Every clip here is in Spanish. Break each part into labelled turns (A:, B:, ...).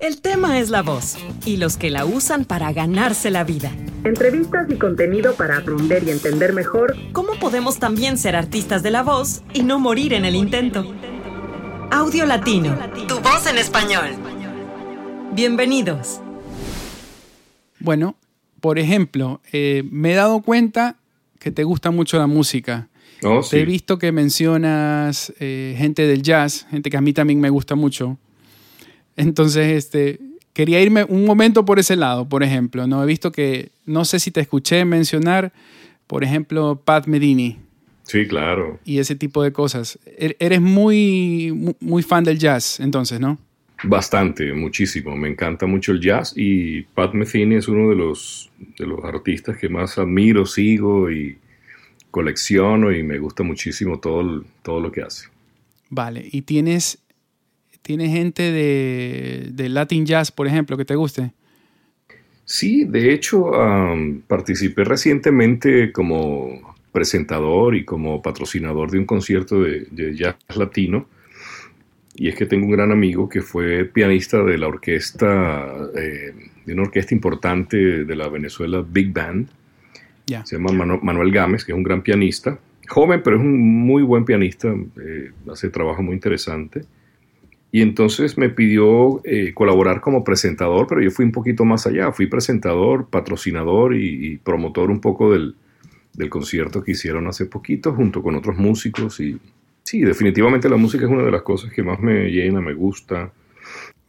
A: El tema es la voz y los que la usan para ganarse la vida.
B: Entrevistas y contenido para aprender y entender mejor
A: cómo podemos también ser artistas de la voz y no morir en el intento. Audio Latino, tu voz en español. Bienvenidos.
C: Bueno, por ejemplo, eh, me he dado cuenta que te gusta mucho la música.
D: Oh,
C: Te he visto que mencionas eh, gente del jazz, gente que a mí también me gusta mucho. Entonces, este, quería irme un momento por ese lado, por ejemplo. No he visto que, no sé si te escuché mencionar, por ejemplo, Pat Medini.
D: Sí, claro.
C: Y ese tipo de cosas. E-, eres muy, muy fan del jazz, entonces, ¿no?
D: Bastante, muchísimo. Me encanta mucho el jazz y Pat Metheny es uno de los, de los artistas que más admiro, sigo y colecciono y me gusta muchísimo todo, todo lo que hace.
C: Vale, y tienes ¿Tienes gente de, de, Latin Jazz, por ejemplo, que te guste?
D: Sí, de hecho, um, participé recientemente como presentador y como patrocinador de un concierto de, de, jazz latino. Y es que tengo un gran amigo que fue pianista de la orquesta, eh, de una orquesta importante de la Venezuela Big Band.
C: Yeah.
D: Se llama Manu Manuel Gámez, que es un gran pianista. Joven, pero es un muy buen pianista. Eh, hace trabajo muy interesante. Y entonces me pidió eh, colaborar como presentador, pero yo fui un poquito más allá. Fui presentador, patrocinador y, y promotor un poco del, del, concierto que hicieron hace poquito junto con otros músicos. Y sí, definitivamente la música es una de las cosas que más me llena, me gusta.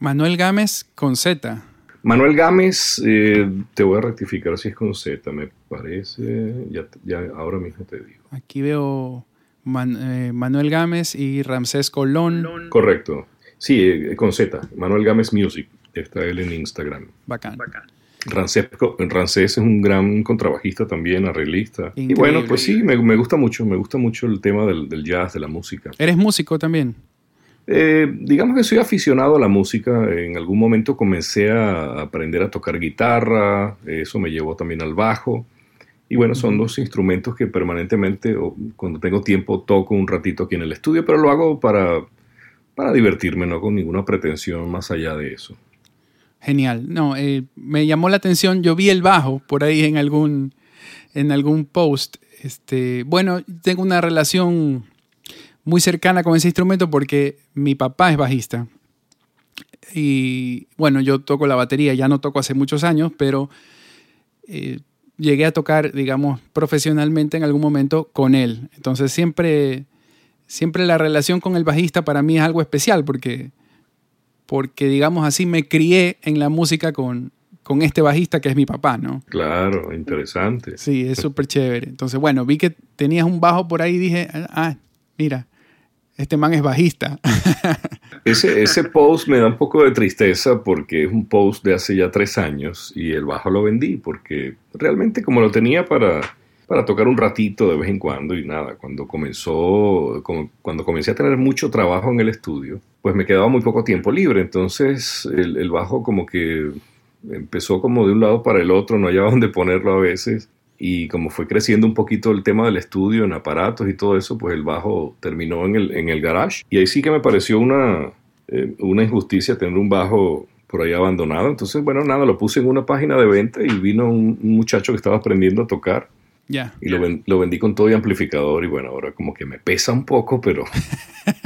C: Manuel Gámez con Z.
D: Manuel Gámez, eh, te voy a rectificar si es con Z, me parece. Ya, ya ahora mismo te digo.
C: Aquí veo Man, eh, Manuel Gámez y Ramsés Colón.
D: Correcto. Sí, eh, con Z, Manuel Gámez Music, está él en Instagram.
C: Bacán.
D: Rancés, Rancés es un gran contrabajista también, arreglista. Increíble. Y bueno, pues sí, me, me, gusta mucho, me gusta mucho el tema del, del jazz, de la música.
C: ¿Eres músico también?
D: Eh, digamos que soy aficionado a la música. En algún momento comencé a aprender a tocar guitarra, eso me llevó también al bajo. Y bueno, son dos instrumentos que permanentemente, o cuando tengo tiempo, toco un ratito aquí en el estudio, pero lo hago para para divertirme, no con ninguna pretensión más allá de eso.
C: Genial. No, eh, me llamó la atención. Yo vi el bajo por ahí en algún, en algún post. Este, bueno, tengo una relación muy cercana con ese instrumento porque mi papá es bajista. Y bueno, yo toco la batería, ya no toco hace muchos años, pero eh, llegué a tocar, digamos, profesionalmente en algún momento con él. Entonces siempre siempre la relación con el bajista para mí es algo especial porque, porque digamos así, me crié en la música con, con este bajista que es mi papá, ¿no?
D: Claro, interesante.
C: Sí, es súper chévere. Entonces, bueno, vi que tenías un bajo por ahí y dije, ah, mira, este man es bajista.
D: Ese, ese post me da un poco de tristeza porque es un post de hace ya tres años y el bajo lo vendí porque realmente como lo tenía para para tocar un ratito de vez en cuando y nada, cuando comenzó, cuando comencé a tener mucho trabajo en el estudio, pues me quedaba muy poco tiempo libre, entonces el, el bajo como que empezó como de un lado para el otro, no hallaba dónde ponerlo a veces. Y como fue creciendo un poquito el tema del estudio en aparatos y todo eso, pues el bajo terminó en el, en el garage. Y ahí sí que me pareció una, eh, una injusticia tener un bajo por ahí abandonado. Entonces, bueno, nada, lo puse en una página de venta y vino un, un muchacho que estaba aprendiendo a tocar
C: Yeah.
D: Y lo, ven, lo, vendí con todo y amplificador y bueno, ahora como que me pesa un poco, pero...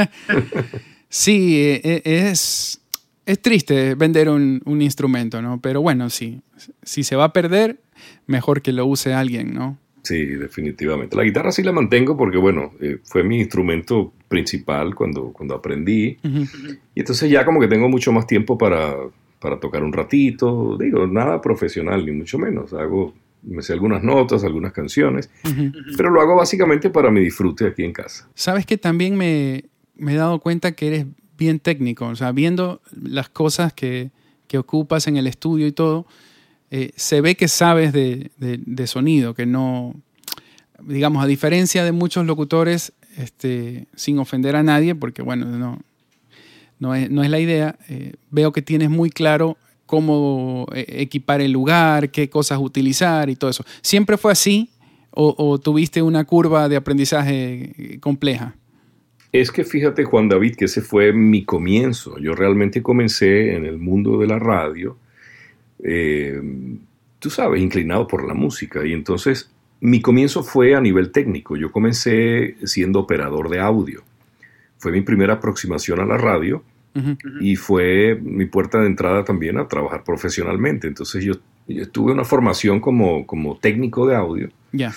C: sí, e, es, es triste vender un, un, instrumento, ¿no? Pero bueno, sí, si se va a perder, mejor que lo use alguien, ¿no?
D: Sí, definitivamente. La guitarra sí la mantengo porque, bueno, eh, fue mi instrumento principal cuando, cuando aprendí. Uh -huh. Y entonces ya como que tengo mucho más tiempo para, para tocar un ratito. Digo, nada profesional, ni mucho menos. Hago me sé algunas notas, algunas canciones, uh -huh. pero lo hago básicamente para mi disfrute aquí en casa.
C: Sabes que también me, me, he dado cuenta que eres bien técnico, o sea, viendo las cosas que, que ocupas en el estudio y todo, eh, se ve que sabes de, de, de, sonido, que no, digamos, a diferencia de muchos locutores, este, sin ofender a nadie, porque bueno, no, no, es, no es la idea, eh, veo que tienes muy claro cómo eh, equipar el lugar, qué cosas utilizar y todo eso. ¿Siempre fue así o, tuviste una curva de aprendizaje compleja?
D: Es que fíjate, Juan David, que ese fue mi comienzo. Yo realmente comencé en el mundo de la radio, eh, tú sabes, inclinado por la música. Y entonces mi comienzo fue a nivel técnico. Yo comencé siendo operador de audio. Fue mi primera aproximación a la radio y fue mi puerta de entrada también a trabajar profesionalmente. Entonces yo, tuve una formación como, como técnico de audio.
C: Ya.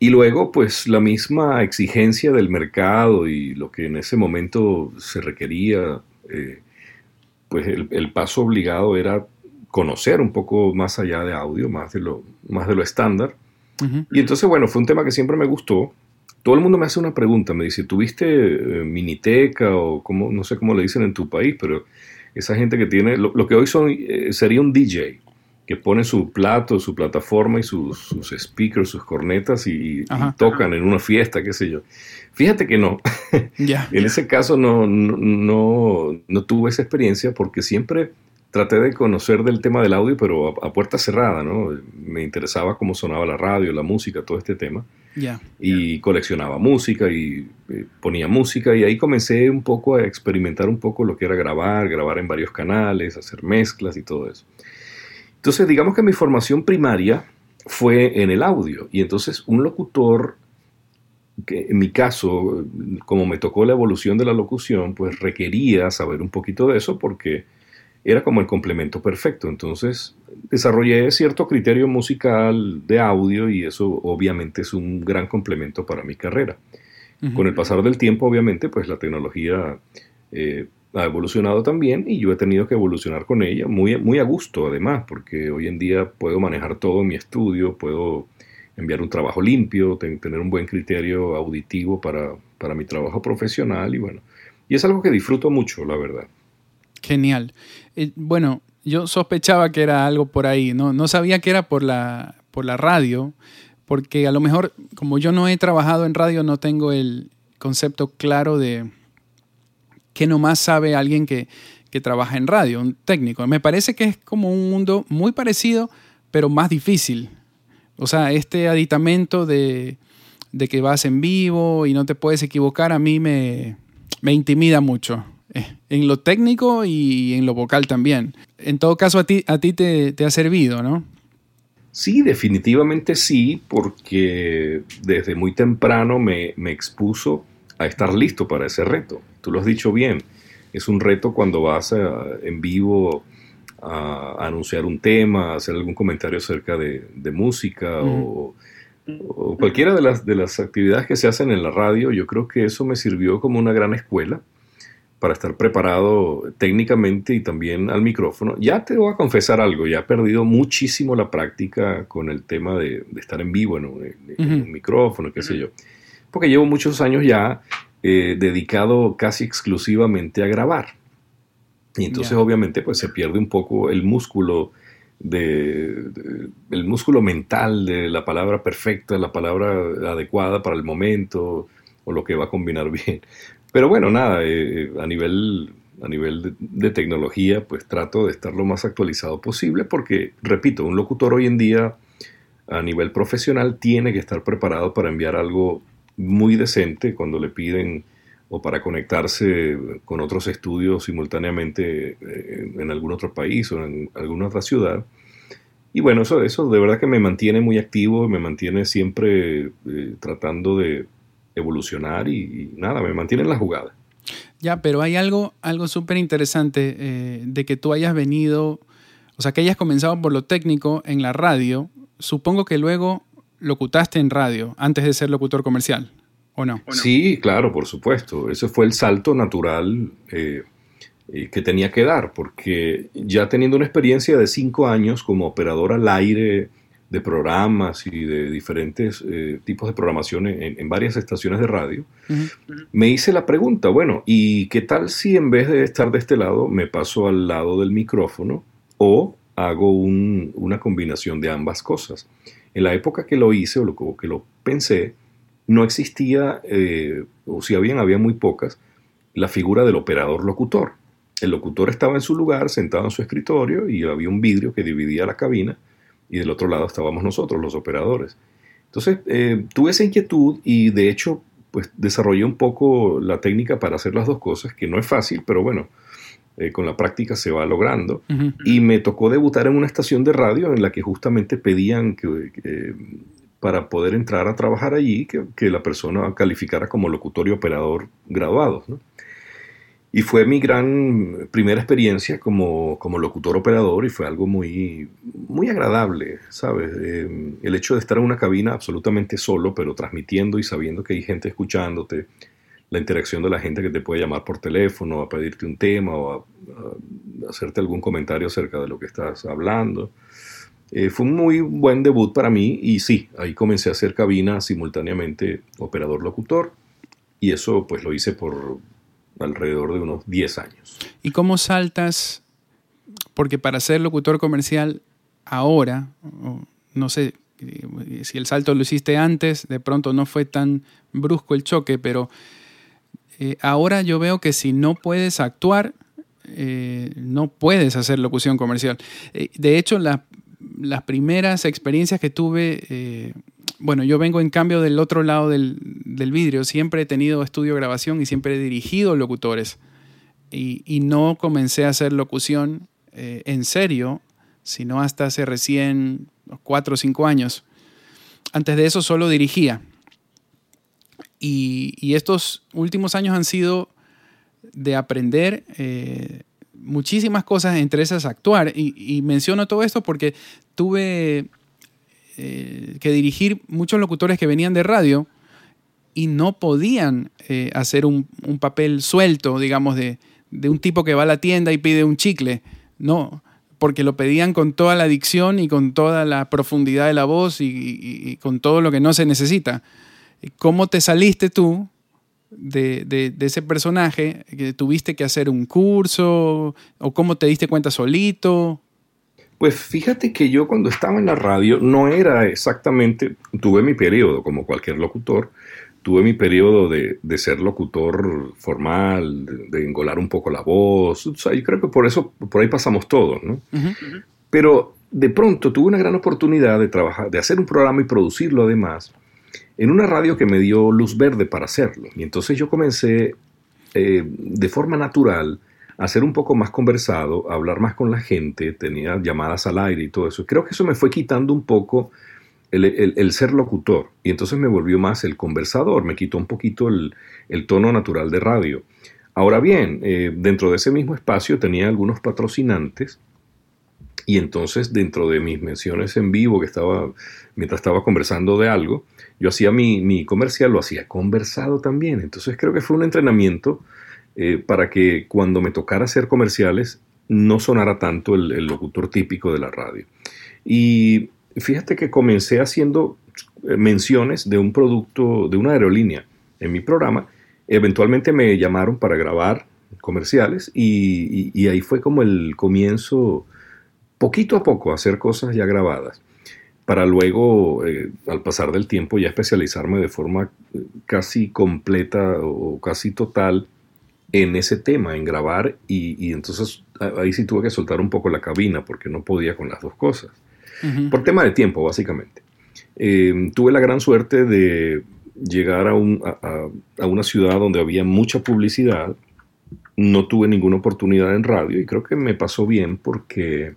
D: Y luego, pues la misma exigencia del mercado y lo que en ese momento se requería, eh, pues el, paso obligado era conocer un poco más allá de audio, más de lo, más de lo estándar. Y entonces, bueno, fue un tema que siempre me gustó. Todo el mundo me hace una pregunta, me dice, ¿tuviste eh, miniteca o cómo, no sé cómo le dicen en tu país, pero esa gente que tiene, lo, que hoy son, eh, sería un DJ, que pone su plato, su plataforma y sus, speakers, sus cornetas y, tocan en una fiesta, qué sé yo. Fíjate que no. en ese caso no, no, no, tuve esa experiencia porque siempre traté de conocer del tema del audio, pero a, puerta cerrada, ¿no? Me interesaba cómo sonaba la radio, la música, todo este tema. Y coleccionaba música y eh, ponía música y ahí comencé un poco a experimentar un poco lo que era grabar, grabar en varios canales, hacer mezclas y todo eso. Entonces, digamos que mi formación primaria fue en el audio y entonces un locutor, que en mi caso, como me tocó la evolución de la locución, pues requería saber un poquito de eso porque era como el complemento perfecto. Entonces desarrollé cierto criterio musical de audio y eso obviamente es un gran complemento para mi carrera. Con el pasar del tiempo, obviamente, pues la tecnología eh, ha evolucionado también y yo he tenido que evolucionar con ella muy, muy a gusto además, porque hoy en día puedo manejar todo en mi estudio, puedo enviar un trabajo limpio, tener un buen criterio auditivo para, para mi trabajo profesional y bueno, y es algo que disfruto mucho, la verdad.
C: Genial. Eh, bueno, yo sospechaba que era algo por ahí, no, no sabía que era por la, por la radio, porque a lo mejor como yo no he trabajado en radio no tengo el concepto claro de que nomás sabe alguien que, trabaja en radio, un técnico. Me parece que es como un mundo muy parecido, pero más difícil. O sea, este aditamento de, que vas en vivo y no te puedes equivocar, a mí me, intimida mucho. Eh, en lo técnico y en lo vocal también. En todo caso, a ti, a ti te, ha servido, ¿no?
D: Sí, definitivamente sí, porque desde muy temprano me, me expuso a estar listo para ese reto. Tú lo has dicho bien, es un reto cuando vas en vivo a, anunciar un tema, a hacer algún comentario acerca de, música o, cualquiera de las, de las actividades que se hacen en la radio. Yo creo que eso me sirvió como una gran escuela para estar preparado técnicamente y también al micrófono. Ya te voy a confesar algo, ya he perdido muchísimo la práctica con el tema de, estar en vivo en un, micrófono, qué sé yo porque llevo muchos años ya eh, dedicado casi exclusivamente a grabar. Y entonces obviamente pues se pierde un poco el músculo de, el músculo mental de la palabra perfecta, la palabra adecuada para el momento o lo que va a combinar bien. Pero bueno, nada, eh, a nivel a nivel de, tecnología, pues trato de estar lo más actualizado posible porque, repito, un locutor hoy en día a nivel profesional tiene que estar preparado para enviar algo muy decente cuando le piden o para conectarse con otros estudios simultáneamente eh, en algún otro país o en alguna otra ciudad. Y bueno, eso, eso de verdad que me mantiene muy activo, me mantiene siempre eh, tratando de evolucionar y, nada, me mantiene en la jugada.
C: Ya, pero hay algo, algo súper interesante eh, de que tú hayas venido, o sea, que hayas comenzado por lo técnico en la radio. Supongo que luego locutaste en radio antes de ser locutor comercial, ¿o no?
D: Sí, claro, por supuesto. Ese fue el salto natural eh, eh, que tenía que dar, porque ya teniendo una experiencia de cinco años como operador al aire de programas y de diferentes eh, tipos de programación en, varias estaciones de radio, me hice la pregunta, bueno, ¿y qué tal si en vez de estar de este lado me paso al lado del micrófono o hago una combinación de ambas cosas? En la época que lo hice o lo, que lo pensé, no existía, eh, o si habían, había muy pocas, la figura del operador locutor. El locutor estaba en su lugar, sentado en su escritorio, y había un vidrio que dividía la cabina, y del otro lado estábamos nosotros, los operadores. Entonces, eh, tuve esa inquietud y de hecho, pues desarrollé un poco la técnica para hacer las dos cosas, que no es fácil, pero bueno, eh, con la práctica se va logrando. Y me tocó debutar en una estación de radio en la que justamente pedían que, para poder entrar a trabajar allí, que, la persona calificara como locutor y operador graduados. ¿no? Y fue mi gran primera experiencia como, como locutor operador y fue algo muy, muy agradable, ¿sabes? Eh, el hecho de estar en una cabina absolutamente solo, pero transmitiendo y sabiendo que hay gente escuchándote, la interacción de la gente que te puede llamar por teléfono a pedirte un tema o a, hacerte algún comentario acerca de lo que estás hablando. Eh, fue un muy buen debut para mí y sí, ahí comencé a hacer cabina simultáneamente operador-locutor y eso pues lo hice por alrededor de unos 10 años.
C: ¿Y cómo saltas? Porque para ser locutor comercial ahora, no sé eh, si el salto lo hiciste antes, de pronto no fue tan brusco el choque, pero eh, ahora yo veo que si no puedes actuar, eh, no puedes hacer locución comercial. de hecho, las primeras experiencias que tuve bueno, yo vengo en cambio del otro lado del, vidrio. Siempre he tenido estudio grabación y siempre he dirigido locutores. Y, no comencé a hacer locución eh, en serio, sino hasta hace recién cuatro o cinco años. Antes de eso solo dirigía. Y, estos últimos años han sido de aprender eh, muchísimas cosas, entre esas actuar. y menciono todo esto porque tuve eh, que dirigir muchos locutores que venían de radio y no podían eh, hacer un, papel suelto, digamos, de, un tipo que va a la tienda y pide un chicle. No, porque lo pedían con toda la dicción y con toda la profundidad de la voz y, con todo lo que no se necesita. ¿Cómo te saliste tú de, de, ese personaje? ¿Que ¿Tuviste que hacer un curso? ¿O cómo te diste cuenta solito?
D: Pues fíjate que yo cuando estaba en la radio no era exactamente, tuve mi periodo como cualquier locutor, tuve mi periodo de, ser locutor formal, de, engolar un poco la voz, o sea, yo creo que por eso, por ahí pasamos todos, ¿no? Pero de pronto tuve una gran oportunidad de trabajar, de hacer un programa y producirlo además, en una radio que me dio luz verde para hacerlo. Y entonces yo comencé eh, de forma natural a ser un poco más conversado, hablar más con la gente, tenía llamadas al aire y todo eso. Creo que eso me fue quitando un poco el, ser locutor y entonces me volvió más el conversador, me quitó un poquito el, tono natural de radio. Ahora bien, eh, dentro de ese mismo espacio tenía algunos patrocinantes y entonces dentro de mis menciones en vivo que estaba, mientras estaba conversando de algo, yo hacía mi, mi comercial, lo hacía conversado también. Entonces creo que fue un entrenamiento eh, para que cuando me tocara hacer comerciales no sonara tanto el, locutor típico de la radio. Y fíjate que comencé haciendo eh, menciones de un producto, de una aerolínea en mi programa. Eventualmente me llamaron para grabar comerciales y, ahí fue como el comienzo, poquito a poco, hacer cosas ya grabadas para luego, eh, al pasar del tiempo, ya especializarme de forma casi completa o casi total en ese tema, en grabar, y, entonces ahí sí tuve que soltar un poco la cabina porque no podía con las dos cosas. Por tema de tiempo, básicamente. Eh, tuve la gran suerte de llegar a, a, una ciudad donde había mucha publicidad. No tuve ninguna oportunidad en radio y creo que me pasó bien porque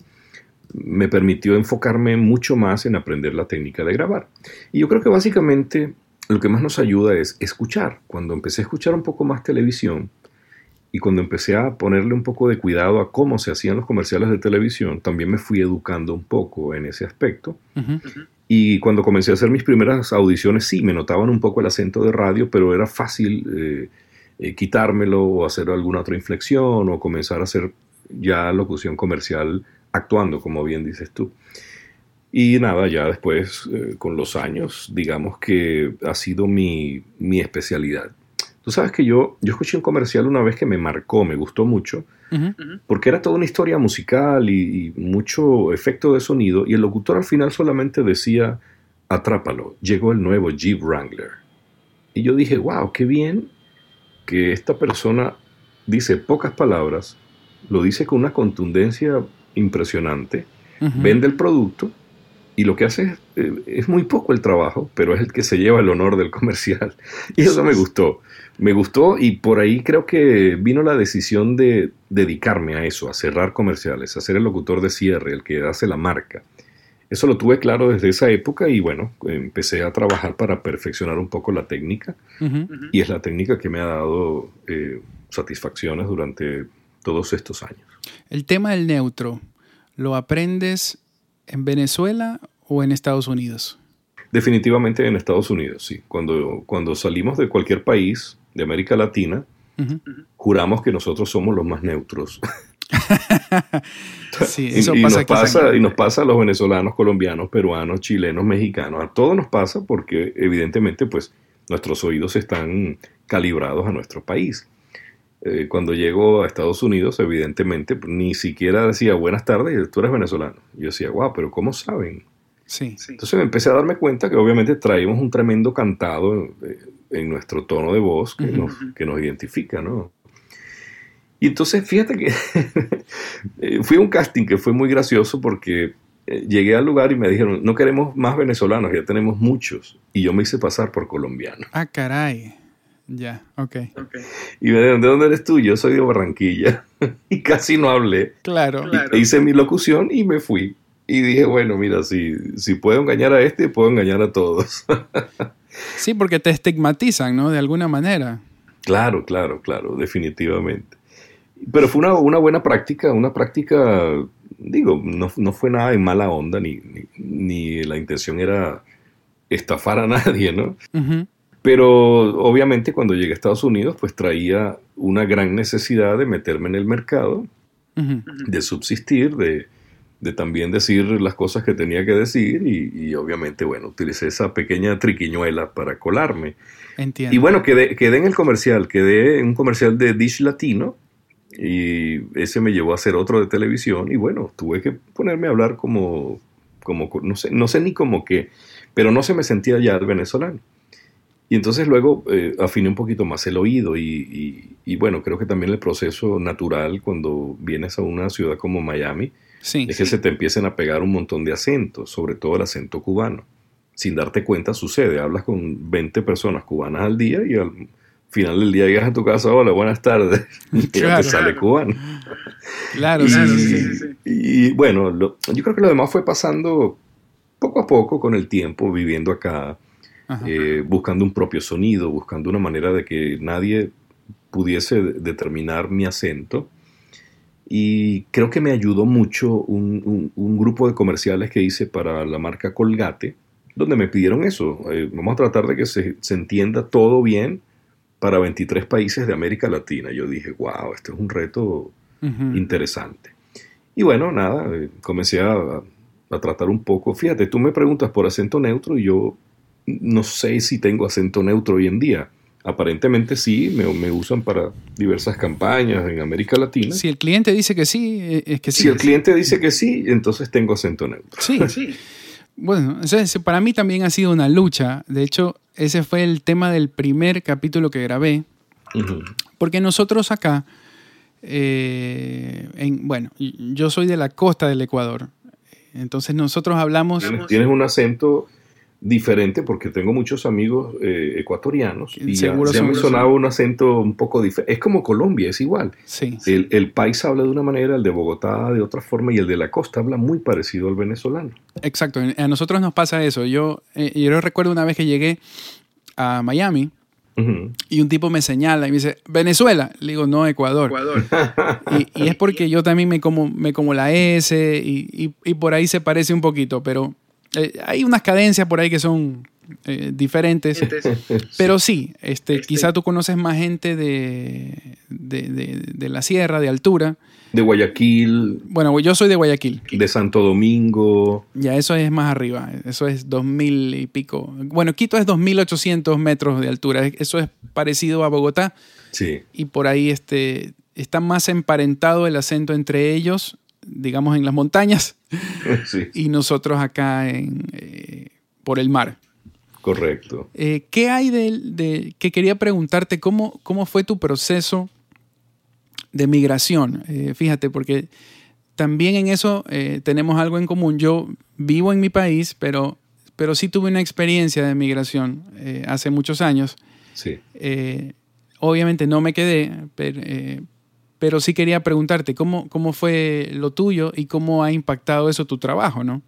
D: me permitió enfocarme mucho más en aprender la técnica de grabar. Y yo creo que básicamente lo que más nos ayuda es escuchar. Cuando empecé a escuchar un poco más televisión, y cuando empecé a ponerle un poco de cuidado a cómo se hacían los comerciales de televisión, también me fui educando un poco en ese aspecto. Y cuando comencé a hacer mis primeras audiciones, sí, me notaban un poco el acento de radio, pero era fácil eh, eh, quitármelo o hacer alguna otra inflexión o comenzar a hacer ya locución comercial actuando, como bien dices tú. Y nada, ya después, eh, con los años, digamos que ha sido mi, mi especialidad. Tú sabes que yo, yo escuché un comercial una vez que me marcó, me gustó mucho, porque era toda una historia musical y, mucho efecto de sonido, y el locutor al final solamente decía, atrápalo, llegó el nuevo Jeep Wrangler. Y yo dije, wow, qué bien que esta persona dice pocas palabras, lo dice con una contundencia impresionante, vende el producto y lo que hace es, eh, es, muy poco el trabajo, pero es el que se lleva el honor del comercial. Y eso me gustó. Me gustó y por ahí creo que vino la decisión de dedicarme a eso, a cerrar comerciales, a ser el locutor de cierre, el que hace la marca. Eso lo tuve claro desde esa época y bueno, empecé a trabajar para perfeccionar un poco la técnica y es la técnica que me ha dado eh, satisfacciones durante todos estos años.
C: El tema del neutro, ¿lo aprendes en Venezuela o en Estados Unidos?
D: Definitivamente en Estados Unidos, sí. Cuando, cuando salimos de cualquier país de América Latina, juramos que nosotros somos los más neutros.
C: sí, eso
D: y,
C: pasa,
D: nos pasa y nos pasa a los venezolanos, colombianos, peruanos, chilenos, mexicanos. A todos nos pasa porque evidentemente pues nuestros oídos están calibrados a nuestro país. Eh, cuando llego a Estados Unidos, evidentemente, ni siquiera decía buenas tardes, tú eres venezolano. Yo decía, wow, pero ¿cómo saben?
C: Sí.
D: Entonces me empecé a darme cuenta que obviamente traímos un tremendo cantado eh, en, nuestro tono de voz que, nos, que nos identifica, ¿no? Y entonces fíjate que eh, fui a un casting que fue muy gracioso porque llegué al lugar y me dijeron, no queremos más venezolanos, ya tenemos muchos. Y yo me hice pasar por colombiano.
C: Ah, caray. Ya, ok.
D: Y me dijeron, ¿de dónde eres tú? Yo soy de Barranquilla. y casi no hablé.
C: Claro.
D: claro. Hice mi locución y me fui. Y dije, bueno, mira, si, si puedo engañar a este, puedo engañar a todos.
C: sí, porque te estigmatizan, ¿no? De alguna manera.
D: Claro, claro, claro, definitivamente. Pero fue una, una buena práctica, una práctica, digo, no, no fue nada en mala onda, ni, ni, ni, la intención era estafar a nadie, ¿no?
C: Uh
D: pero obviamente cuando llegué a Estados Unidos, pues traía una gran necesidad de meterme en el mercado,
C: uh -huh.
D: de subsistir, de, de, también decir las cosas que tenía que decir y, y, obviamente, bueno, utilicé esa pequeña triquiñuela para colarme.
C: Entiendo.
D: Y bueno, quedé, quedé en el comercial, quedé en un comercial de Dish Latino y ese me llevó a hacer otro de televisión y bueno, tuve que ponerme a hablar como, como no, sé, no sé ni como qué, pero no se me sentía ya el venezolano. Y entonces luego eh, afiné un poquito más el oído y, y, y, bueno, creo que también el proceso natural cuando vienes a una ciudad como Miami
C: sí,
D: es que se te empiecen a pegar un montón de acentos, sobre todo el acento cubano. Sin darte cuenta sucede, hablas con 20 personas cubanas al día y al final del día llegas a tu casa, hola, buenas tardes, y
C: Claro.
D: ya te sale cubano.
C: Claro,
D: Y,
C: sí, sí, sí.
D: y, bueno, lo- yo creo que lo demás fue pasando poco a poco con el tiempo, viviendo acá. Eh, buscando un propio sonido, buscando una manera de que nadie pudiese de- determinar mi acento. Y creo que me ayudó mucho un, un- un grupo de comerciales que hice para la marca Colgate, donde me pidieron eso. eh, vamos a tratar de que se, se entienda todo bien para 23 países de América Latina. Yo dije, wow, este es un reto
C: Ujú.
D: interesante. Y bueno, nada, eh, comencé a, a tratar un poco. Fíjate, tú me preguntas por acento neutro y yo no sé si tengo acento neutro hoy en día. Aparentemente sí, me, me usan para diversas campañas en América Latina.
C: Si el cliente dice que sí, eh, es que sí.
D: Si el cliente dice que sí, entonces tengo acento neutro.
C: Sí. Bueno, ese- para mí también ha sido una lucha. De hecho, ese fue el tema del primer capítulo que grabé. Porque nosotros acá, eh, en, bueno, yo soy de la costa del Ecuador. Entonces nosotros hablamos...
D: Tienes, tienes un acento diferente porque tengo muchos amigos eh, ecuatorianos y ya,
C: Seguro
D: ya
C: son-
D: me sonaba un acento un poco diferente. Es como Colombia, es igual.
C: Sí,
D: El, el país habla de una manera, el de Bogotá de otra forma y el de la costa habla muy parecido al venezolano.
C: exacto. A nosotros nos pasa eso. Yo, eh, yo recuerdo una vez que llegué a Miami y un tipo me señala y me dice, Venezuela. Le digo, no, Ecuador. Y, y es porque yo también me como, me como la S y, y- y por ahí se parece un poquito, pero eh, hay unas cadencias por ahí que son eh, diferentes. Pero sí, este, quizá tú conoces más gente de, de, de- de la sierra, de altura.
D: De Guayaquil,
C: Bueno, yo soy de Guayaquil.
D: de Santo Domingo.
C: Ya eso es más arriba. Eso es 2000 y pico. Bueno, Quito es 2800 metros de altura. Eso es parecido a Bogotá.
D: Sí,
C: y por ahí este, está más emparentado el acento entre ellos, digamos en las montañas,
D: sí,
C: y nosotros acá en, eh, por el mar.
D: correcto.
C: Eh, ¿Qué hay de, de- que quería preguntarte? ¿Cómo, cómo fue tu proceso de migración? Eh, fíjate, porque también en eso tenemos algo en común. Yo vivo en mi país, pero, pero sí tuve una experiencia de migración hace muchos años.
D: Sí.
C: Obviamente no me quedé, pero, pero, sí quería preguntarte cómo, cómo fue lo tuyo y cómo ha impactado eso tu trabajo, ¿no?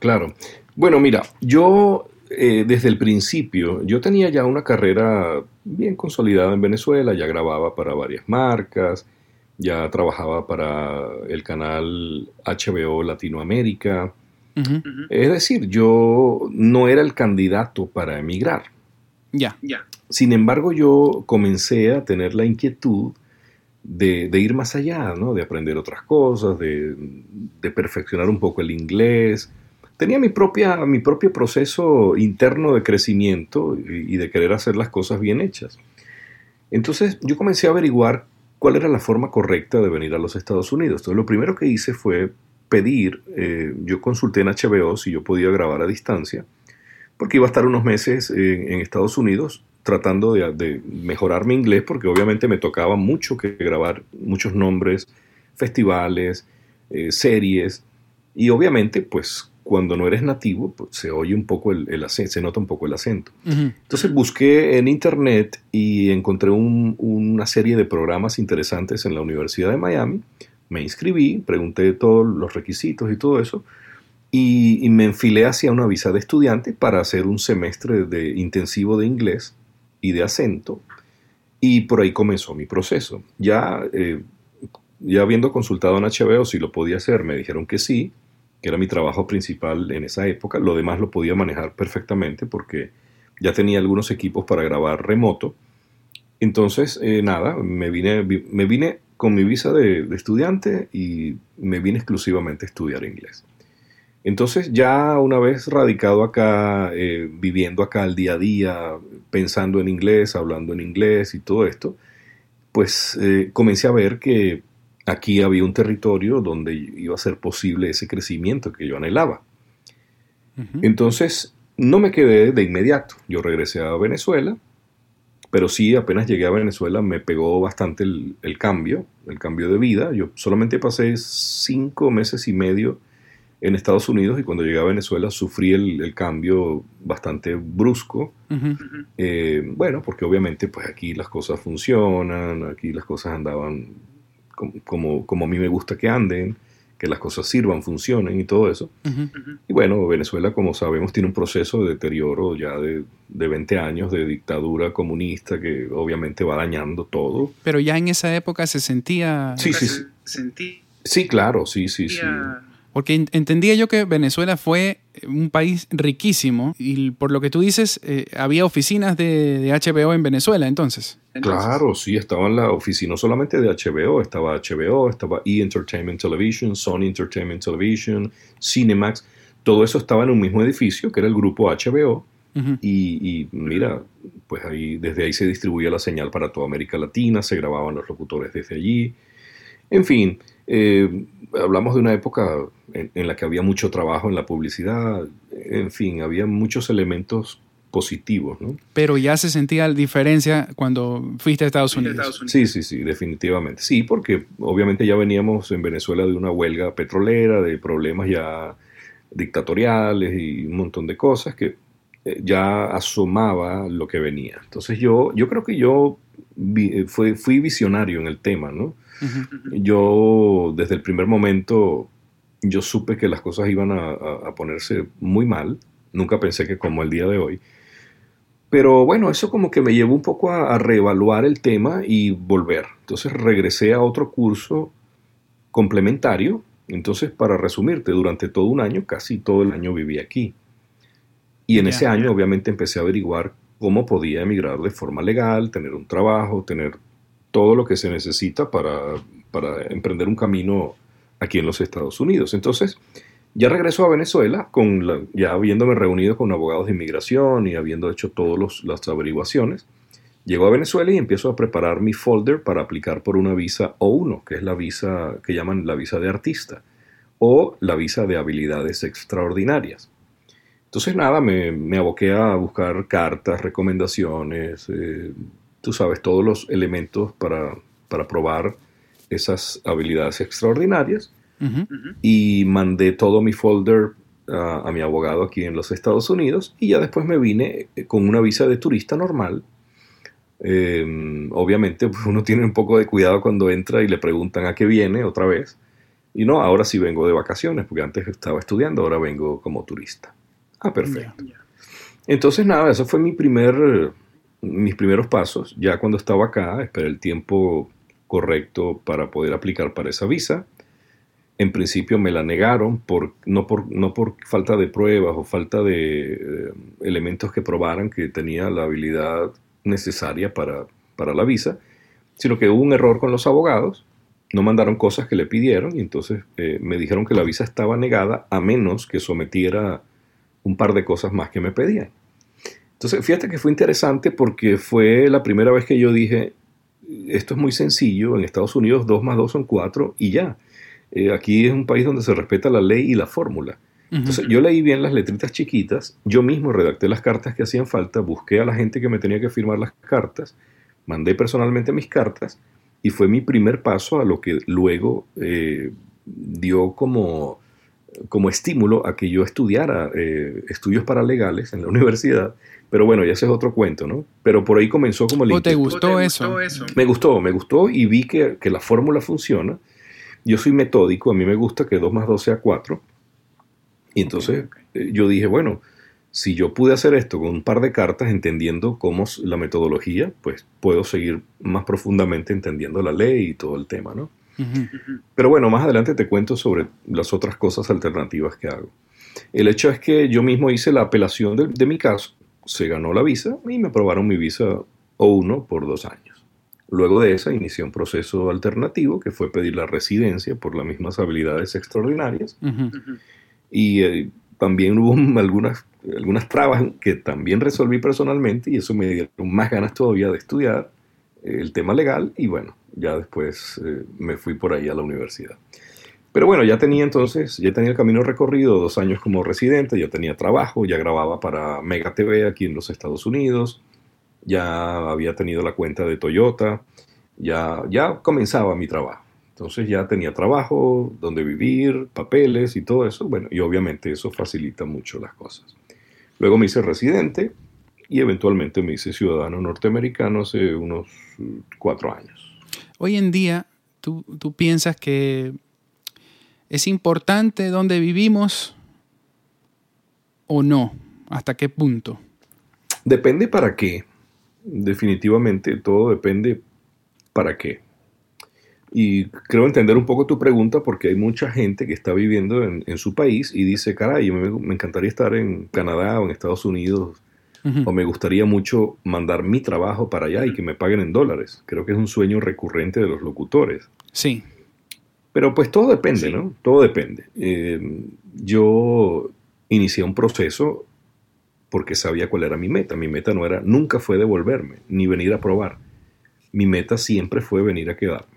D: Claro. Bueno, mira, yo desde el principio, yo tenía ya una carrera bien consolidada en Venezuela, ya grababa para varias marcas, ya trabajaba para el canal HBO Latinoamérica. Es decir, yo no era el candidato para emigrar.
C: Ya.
D: Sin embargo, yo comencé a tener la inquietud de, ir más allá, ¿no? de aprender otras cosas, de, perfeccionar un poco el inglés. Tenía mi, propia, mi propio proceso interno de crecimiento y, de querer hacer las cosas bien hechas. Entonces yo comencé a averiguar cuál era la forma correcta de venir a los Estados Unidos. Entonces, lo primero que hice fue pedir, eh, yo consulté en HBO si yo podía grabar a distancia, porque iba a estar unos meses en, Estados Unidos tratando de, mejorar mi inglés, porque obviamente me tocaba mucho que grabar muchos nombres, festivales, eh, series, y obviamente pues cuando no eres nativo, pues, se oye un poco el, acento, se nota un poco el acento. Entonces busqué en internet y encontré una serie de programas interesantes en la Universidad de Miami. Me inscribí, pregunté todos los requisitos y todo eso, y, me enfilé hacia una visa de estudiante para hacer un semestre de intensivo de inglés y de acento. Y por ahí comenzó mi proceso. Ya, eh, ya habiendo consultado en HBO si lo podía hacer, me dijeron que sí que era mi trabajo principal en esa época. Lo demás lo podía manejar perfectamente porque ya tenía algunos equipos para grabar remoto. Entonces, eh, nada, me vine, me vine con mi visa de, estudiante y me vine exclusivamente a estudiar inglés. Entonces, ya una vez radicado acá, eh, viviendo acá el día a día, pensando en inglés, hablando en inglés y todo esto, pues eh, comencé a ver que aquí había un territorio donde iba a ser posible ese crecimiento que yo anhelaba. Entonces, no me quedé de inmediato. Yo regresé a Venezuela, pero sí, apenas llegué a Venezuela me pegó bastante el, cambio, el cambio de vida. Yo solamente pasé cinco meses y medio en Estados Unidos y cuando llegué a Venezuela sufrí el, cambio bastante brusco. Eh, bueno, porque obviamente pues aquí las cosas funcionan, aquí las cosas andaban como, como a mí me gusta que anden, que las cosas sirvan, funcionen y todo eso. Y bueno, Venezuela, como sabemos, tiene un proceso de deterioro ya de, de, 20 años de dictadura comunista que obviamente va dañando todo.
C: Pero ya en esa época se sentía...
D: Sí, sí, sí. Sí, claro, sí, sí, sí.
C: Porque entendía yo que Venezuela fue un país riquísimo y por lo que tú dices, eh, había oficinas de, HBO en Venezuela entonces.
D: Claro, sí, estaban la oficina no solamente de HBO, estaba HBO, estaba E! Entertainment Television, Sony Entertainment Television, Cinemax, todo eso estaba en un mismo edificio que era el grupo HBO. y, y, mira, pues ahí, desde ahí se distribuía la señal para toda América Latina, se grababan los locutores desde allí. En fin, eh, hablamos de una época en, la que había mucho trabajo en la publicidad, en fin, había muchos elementos positivos. ¿no?
C: Pero ya se sentía la diferencia cuando fuiste a Estados Unidos.
D: Sí, sí, sí, definitivamente. Sí, porque obviamente ya veníamos en Venezuela de una huelga petrolera, de problemas ya dictatoriales y un montón de cosas que eh, ya asomaba lo que venía. Entonces yo, yo creo que yo eh, fui visionario en el tema, ¿no? Yo desde el primer momento, yo supe que las cosas iban a, ponerse muy mal. Nunca pensé que como el día de hoy. Pero bueno, eso como que me llevó un poco a, reevaluar el tema y volver. Entonces regresé a otro curso complementario. Entonces, para resumirte, durante todo un año, casi todo el año viví aquí. Y en ese año, obviamente, empecé a averiguar cómo podía emigrar de forma legal, tener un trabajo, tener todo lo que se necesita para, emprender un camino aquí en los Estados Unidos. Entonces, ya regreso a Venezuela, con ya habiéndome reunido con abogados de inmigración y habiendo hecho todas las averiguaciones. Llego a Venezuela y empiezo a preparar mi folder para aplicar por una visa O1, que es la visa que llaman la visa de artista, o la visa de habilidades extraordinarias. Entonces nada, me, me aboqué a buscar cartas, recomendaciones, eh, tú sabes, todos los elementos para, probar esas habilidades extraordinarias. y mandé todo mi folder a, mi abogado aquí en los Estados Unidos y ya después me vine eh, con una visa de turista normal. Em, obviamente pues, uno tiene un poco de cuidado cuando entra y le preguntan a qué viene otra vez. Y no, ahora sí vengo de vacaciones, porque antes estaba estudiando, ahora vengo como turista. Ah, perfecto. Entonces, nada, eso fue mi primer, mis primeros pasos. Ya cuando estaba acá, esperé el tiempo correcto para poder aplicar para esa visa. En principio me la negaron, por, no, por, no por falta de pruebas o falta de eh, elementos que probaran que tenía la habilidad necesaria para, para la visa, sino que hubo un error con los abogados, no mandaron cosas que le pidieron y entonces eh, me dijeron que la visa estaba negada a menos que sometiera un par de cosas más que me pedían. Entonces, fíjate que fue interesante porque fue la primera vez que yo dije, esto es muy sencillo, en Estados Unidos 2 más 2 son 4 y ya. Eh, aquí es un país donde se respeta la ley y la fórmula. Entonces yo leí bien las letritas chiquitas, yo mismo redacté las cartas que hacían falta, busqué a la gente que me tenía que firmar las cartas, mandé personalmente mis cartas y fue mi primer paso a lo que luego eh, dio como, como estímulo a que yo estudiara eh, estudios paralegales en la universidad pero bueno, ya ese es otro cuento, ¿no? Pero por ahí comenzó como el...
C: ¿O te gustó, eso?
D: Me gustó, me gustó y vi que, la fórmula funciona. Yo soy metódico, a mí me gusta que 2 más 2 sea 4. Y entonces eh, yo dije, bueno, si yo pude hacer esto con un par de cartas, entendiendo cómo es la metodología, pues puedo seguir más profundamente entendiendo la ley y todo el tema, ¿no? Pero bueno, más adelante te cuento sobre las otras cosas alternativas que hago. El hecho es que yo mismo hice la apelación de mi caso se ganó la visa y me aprobaron mi visa O1 por dos años. Luego de esa inicié un proceso alternativo que fue pedir la residencia por las mismas habilidades extraordinarias. Y eh, también hubo algunas, algunas trabas que también resolví personalmente y eso me dio más ganas todavía de estudiar eh, el tema legal y bueno, ya después eh, me fui por ahí a la universidad. Pero bueno, ya tenía entonces, ya tenía el camino recorrido, dos años como residente, ya tenía trabajo, ya grababa para Mega TV aquí en los Estados Unidos, ya había tenido la cuenta de Toyota, ya, ya comenzaba mi trabajo. Entonces ya tenía trabajo, donde vivir, papeles y todo eso. Bueno, y obviamente eso facilita mucho las cosas. Luego me hice residente y eventualmente me hice ciudadano norteamericano hace unos cuatro años.
C: Hoy en día, ¿tú, tú piensas que ¿Es importante dónde vivimos o no? ¿Hasta qué punto?
D: Depende para qué. Definitivamente todo depende para qué. Y creo entender un poco tu pregunta porque hay mucha gente que está viviendo en, su país y dice, caray, me, me, encantaría estar en Canadá o en Estados Unidos o me gustaría mucho mandar mi trabajo para allá y que me paguen en dólares. Creo que es un sueño recurrente de los locutores.
C: Sí.
D: Pero pues todo depende, ¿no? Todo depende. Eh, yo inicié un proceso porque sabía cuál era mi meta. Mi meta no era, nunca fue devolverme, ni venir a probar. Mi meta siempre fue venir a quedarme.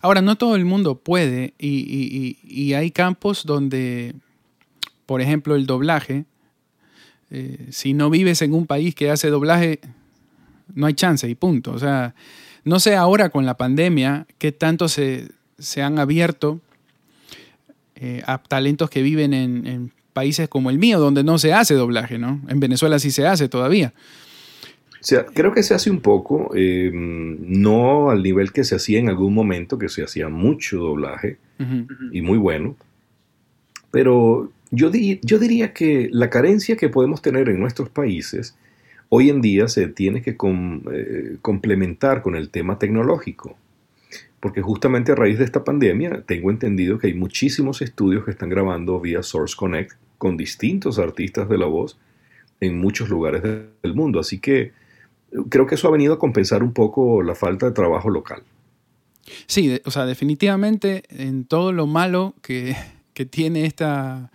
C: Ahora, no todo el mundo puede y, hay campos donde, por ejemplo, el doblaje, eh, si no vives en un país que hace doblaje, no hay chance y punto. O sea, no sé ahora con la pandemia qué tanto se, se han abierto eh, a talentos que viven en, países como el mío, donde no se hace doblaje, ¿no? En Venezuela sí se hace todavía.
D: O sea, creo que se hace un poco, em, no al nivel que se hacía en algún momento, que se hacía mucho doblaje y muy bueno, pero yo, diría que la carencia que podemos tener en nuestros países hoy en día se tiene que eh, complementar con el tema tecnológico porque justamente a raíz de esta pandemia tengo entendido que hay muchísimos estudios que están grabando vía Source Connect con distintos artistas de la voz en muchos lugares del mundo. Así que creo que eso ha venido a compensar un poco la falta de trabajo local.
C: Sí, o sea, definitivamente en todo lo malo que, tiene esta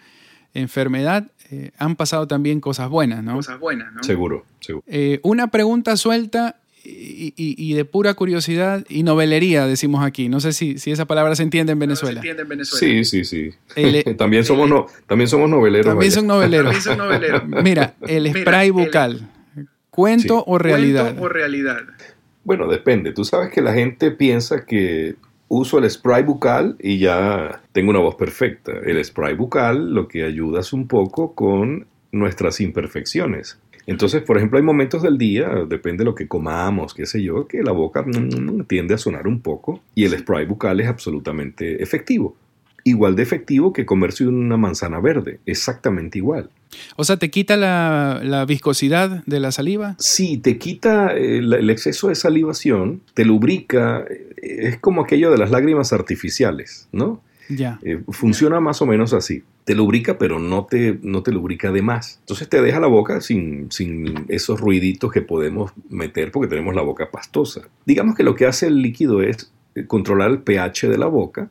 C: enfermedad, eh, han pasado también cosas buenas, ¿no?
D: Cosas buenas, ¿no? Seguro, seguro.
C: Eh, una pregunta suelta y, de pura curiosidad y novelería, decimos aquí. No sé si, si esa palabra se entiende en Venezuela.
D: Sí, sí, sí. también, somos no, también somos noveleros.
C: También son noveleros. Mira, el spray bucal. ¿Cuento o realidad?
D: o realidad? Bueno, depende. Tú sabes que la gente piensa que uso el spray bucal y ya tengo una voz perfecta. El spray bucal lo que ayuda es un poco con nuestras imperfecciones. Entonces, por ejemplo, hay momentos del día, depende de lo que comamos, qué sé yo, que la boca mm, tiende a sonar un poco y el spray bucal es absolutamente efectivo. Igual de efectivo que comerse una manzana verde, exactamente igual.
C: O sea, ¿te quita la, viscosidad de la saliva?
D: Sí, te quita el, el, exceso de salivación, te lubrica, es como aquello de las lágrimas artificiales, ¿no?
C: Ya.
D: Eh, funciona más o menos así. Te lubrica, pero no te, no te lubrica de más. Entonces te deja la boca sin, sin esos ruiditos que podemos meter porque tenemos la boca pastosa. Digamos que lo que hace el líquido es eh, controlar el pH de la boca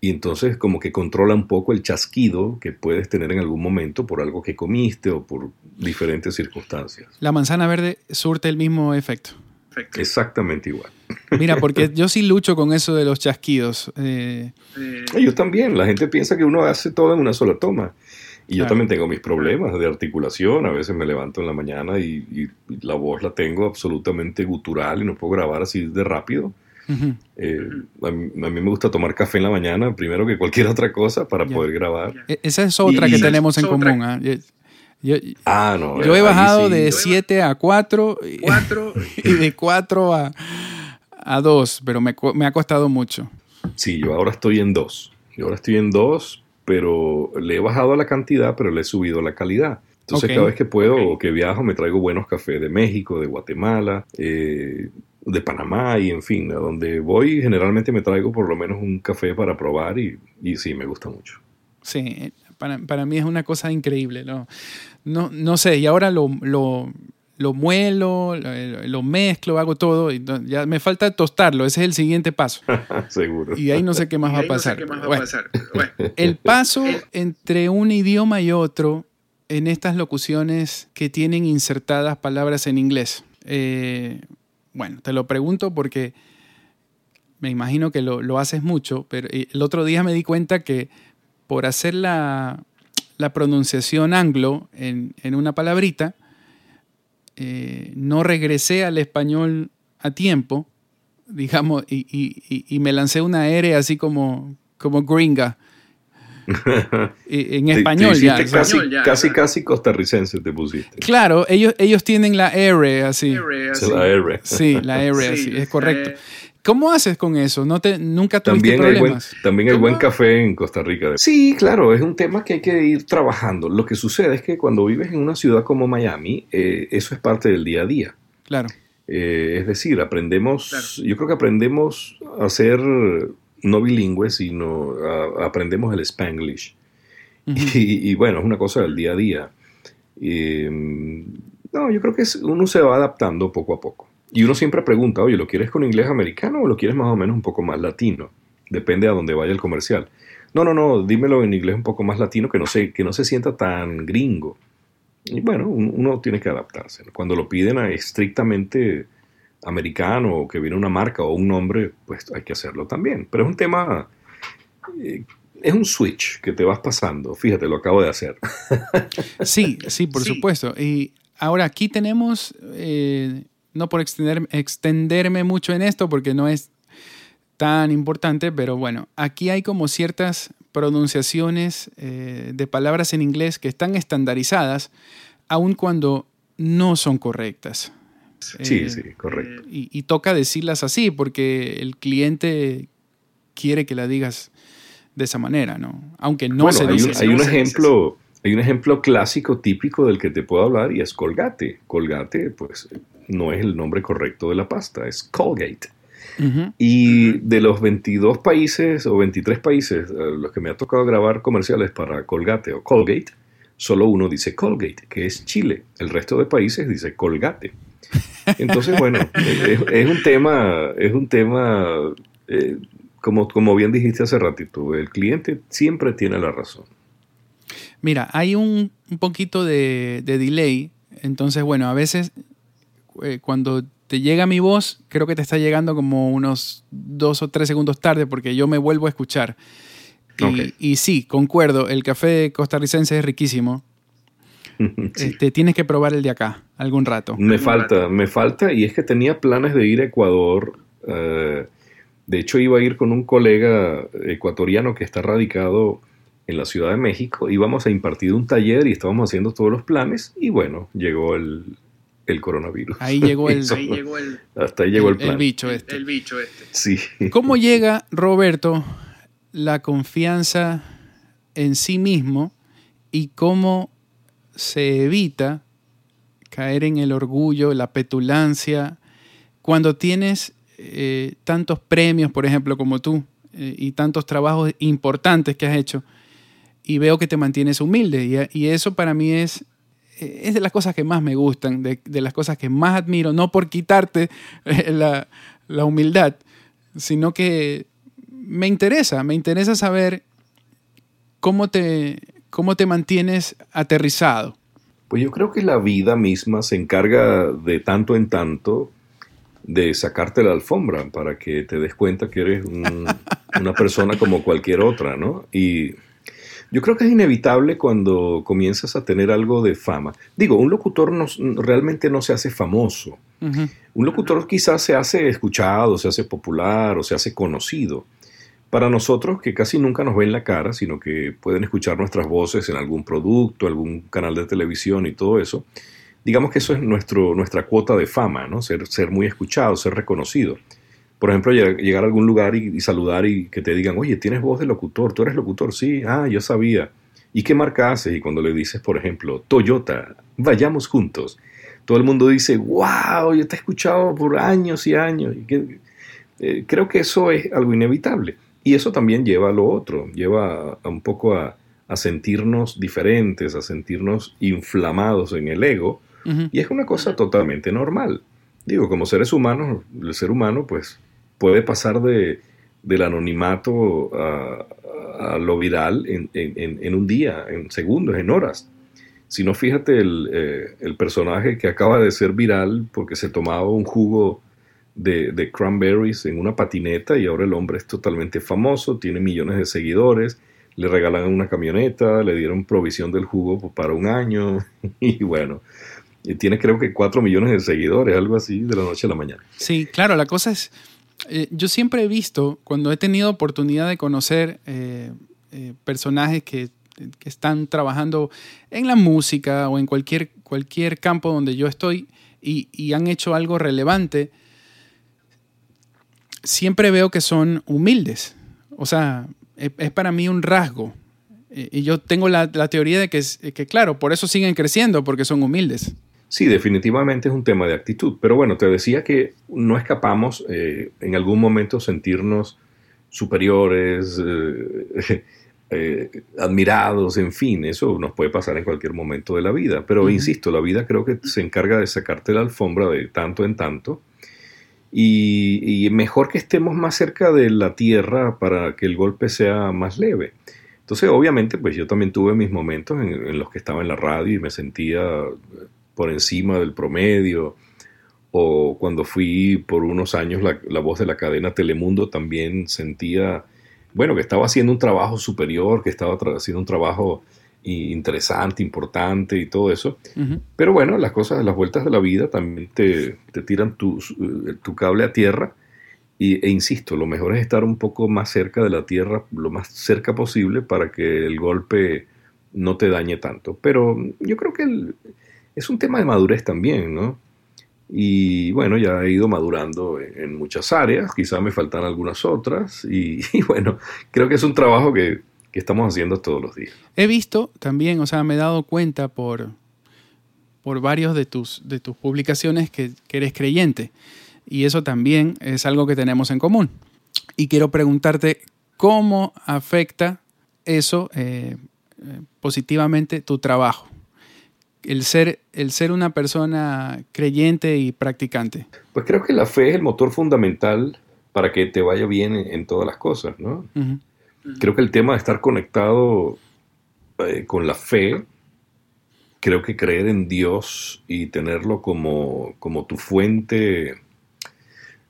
D: y entonces como que controla un poco el chasquido que puedes tener en algún momento por algo que comiste o por diferentes circunstancias.
C: La manzana verde surte el mismo efecto.
D: Exactamente igual.
C: Mira, porque yo sí lucho con eso de los chasquidos.
D: Eh, yo también. La gente piensa que uno hace todo en una sola toma. Y yo también tengo mis problemas de articulación. A veces me levanto en la mañana y, la voz la tengo absolutamente gutural y no puedo grabar así de rápido. Eh, a, mí, me gusta tomar café en la mañana primero que cualquier otra cosa para poder grabar.
C: E, esa es otra que tenemos en común. ¿ah? Yo,
D: ah, no,
C: yo he bajado de 7 a 4 y, de 4 a, a 2, pero me, me, ha costado mucho.
D: Sí, yo ahora estoy en 2. Yo ahora estoy en 2, pero le he bajado la cantidad, pero le he subido la calidad. Entonces cada vez que puedo o que viajo me traigo buenos cafés de México, de Guatemala, eh, de Panamá y en fin, a donde voy generalmente me traigo por lo menos un café para probar y, y sí, me gusta mucho.
C: Sí, para, para, mí es una cosa increíble. ¿no? No, no sé, y ahora lo, lo, lo muelo, lo, mezclo, hago todo. Y ya me falta tostarlo, ese es el siguiente paso.
D: Seguro.
C: Y ahí no sé qué más va a pasar. El paso entre un idioma y otro en estas locuciones que tienen insertadas palabras en inglés. Eh, bueno, te lo pregunto porque me imagino que lo, lo haces mucho, pero el otro día me di cuenta que por hacer la, pronunciación anglo en, una palabrita, eh, no regresé al español a tiempo, digamos, y, me lancé una R así como, como gringa. en español, ya,
D: casi, casi, costarricense te pusiste.
C: Claro, ellos, ellos tienen la R así.
D: La R.
C: Sí, la R así, es correcto. Eh, ¿Cómo haces con eso? ¿No te, ¿Nunca tuviste
D: también
C: problemas?
D: Hay buen, también hay buen café en Costa Rica. Sí, claro, es un tema que hay que ir trabajando. Lo que sucede es que cuando vives en una ciudad como Miami, eh, eso es parte del día a día.
C: Claro.
D: Eh, es decir, aprendemos, yo creo que aprendemos a ser no bilingües, sino aprendemos el spanglish. y, bueno, es una cosa del día a día. no, yo creo que uno se va adaptando poco a poco. Y uno siempre pregunta, oye, ¿lo quieres con inglés americano o lo quieres más o menos un poco más latino? Depende a dónde vaya el comercial. No, no, no, dímelo en inglés un poco más latino que no se, que no se sienta tan gringo. Y bueno, uno tiene que adaptarse. Cuando lo piden a estrictamente americano o que viene una marca o un nombre, pues hay que hacerlo también. Pero es un tema, eh, es un switch que te vas pasando. Fíjate, lo acabo de hacer.
C: Sí, sí, por supuesto. Y ahora aquí tenemos eh, no por extenderme mucho en esto porque no es tan importante, pero bueno, aquí hay como ciertas pronunciaciones eh, de palabras en inglés que están estandarizadas, aun cuando no son correctas.
D: Sí, eh, sí, correcto.
C: Y, toca decirlas así porque el cliente quiere que la digas de esa manera, ¿no? Aunque no se
D: dice. Hay, un ejemplo, hay un ejemplo clásico típico del que te puedo hablar y es Colgate. Colgate, pues no es el nombre correcto de la pasta, es Colgate. Y de los 22 países o 23 países los que me ha tocado grabar comerciales para Colgate o Colgate, solo uno dice Colgate, que es Chile. El resto de países dice Colgate. Entonces, bueno, es, un tema, es un tema, eh, como, como bien dijiste hace ratito, el cliente siempre tiene la razón.
C: Mira, hay un, poquito de, de delay, entonces, bueno, a veces eh, cuando te llega mi voz, creo que te está llegando como unos dos o tres segundos tarde porque yo me vuelvo a escuchar. Y, sí, concuerdo, el café costarricense es riquísimo. Este, tienes que probar el de acá algún rato.
D: Me falta, me falta, y es que tenía planes de ir a Ecuador, eh, De hecho, iba a ir con un colega ecuatoriano que está radicado en la Ciudad de México, íbamos a impartir un taller y estábamos haciendo todos los planes y bueno, llegó el, coronavirus.
C: Ahí llegó el,
D: hasta ahí llegó el,
C: el, bicho este.
E: El bicho este.
D: Sí.
C: ¿Cómo llega, Roberto, la confianza en sí mismo y cómo se evita caer en el orgullo, la petulancia, cuando tienes eh, tantos premios, por ejemplo, como tú, eh, y tantos trabajos importantes que has hecho, y veo que te mantienes humilde, y, eso para mí es, es de las cosas que más me gustan, de, las cosas que más admiro, no por quitarte eh, la, la humildad, sino que me interesa, me interesa saber cómo te, cómo te mantienes aterrizado.
D: Pues yo creo que la vida misma se encarga de tanto en tanto de sacarte la alfombra para que te des cuenta que eres una persona como cualquier otra, ¿no? Y yo creo que es inevitable cuando comienzas a tener algo de fama. Digo, un locutor no, realmente no se hace famoso. Un locutor quizás se hace escuchado, se hace popular o se hace conocido para nosotros que casi nunca nos ven la cara, sino que pueden escuchar nuestras voces en algún producto, algún canal de televisión y todo eso, digamos que eso es nuestro, nuestra cuota de fama, ¿no? Ser, ser muy escuchado, ser reconocido. Por ejemplo, llegar a algún lugar y, saludar y que te digan, oye, tienes voz de locutor, tú eres locutor, sí, ah, yo sabía. ¿Y qué marca haces? Y cuando le dices, por ejemplo, Toyota, vayamos juntos, todo el mundo dice, wow, yo te he escuchado por años y años. Eh, creo que eso es algo inevitable. Y eso también lleva a lo otro, lleva a, un poco a, sentirnos diferentes, a sentirnos inflamados en el ego. Y es una cosa totalmente normal. Digo, como seres humanos, el ser humano pues puede pasar de, del anonimato a, lo viral en, un día, en segundos, en horas. Si no, fíjate el, eh, el, personaje que acaba de ser viral porque se tomaba un jugo de, cranberries en una patineta y ahora el hombre es totalmente famoso, tiene millones de seguidores, le regalan una camioneta, le dieron provisión del jugo para un año y bueno, tiene creo que cuatro millones de seguidores, algo así, de la noche a la mañana.
C: Sí, claro, la cosa es, eh, yo siempre he visto, cuando he tenido oportunidad de conocer eh, eh, personajes que, están trabajando en la música o en cualquier, cualquier campo donde yo estoy y han hecho algo relevante, siempre veo que son humildes. O sea, es, para mí un rasgo. Y yo tengo la, teoría de que, que, claro, por eso siguen creciendo, porque son humildes.
D: Sí, definitivamente es un tema de actitud. Pero bueno, te decía que no escapamos eh, en algún momento sentirnos superiores, eh, eh, admirados, en fin, eso nos puede pasar en cualquier momento de la vida. Pero insisto, la vida creo que se encarga de sacarte la alfombra de tanto en tanto y, mejor que estemos más cerca de la tierra para que el golpe sea más leve. Entonces, obviamente, pues yo también tuve mis momentos en, los que estaba en la radio y me sentía por encima del promedio, o cuando fui por unos años la, la voz de la cadena Telemundo, también sentía, bueno, que estaba haciendo un trabajo superior, que estaba haciendo un trabajo interesante, importante y todo eso. Pero bueno, las cosas, las vueltas de la vida también te, tiran tu, tu, cable a tierra. Y, e insisto, lo mejor es estar un poco más cerca de la tierra, lo más cerca posible para que el golpe no te dañe tanto. Pero yo creo que es un tema de madurez también, ¿no? Y bueno, ya he ido madurando en, muchas áreas, quizá me faltan algunas otras. y bueno, creo que es un trabajo que estamos haciendo todos los días.
C: He visto también, o sea, me he dado cuenta por, por varios de tus, de tus publicaciones que, eres creyente. Y eso también es algo que tenemos en común. Y quiero preguntarte cómo afecta eso eh, eh, positivamente tu trabajo. El ser, el ser una persona creyente y practicante.
D: Pues creo que la fe es el motor fundamental para que te vaya bien en, todas las cosas, ¿no? Creo que el tema de estar conectado eh, con la fe, creo que creer en Dios y tenerlo como, como tu fuente,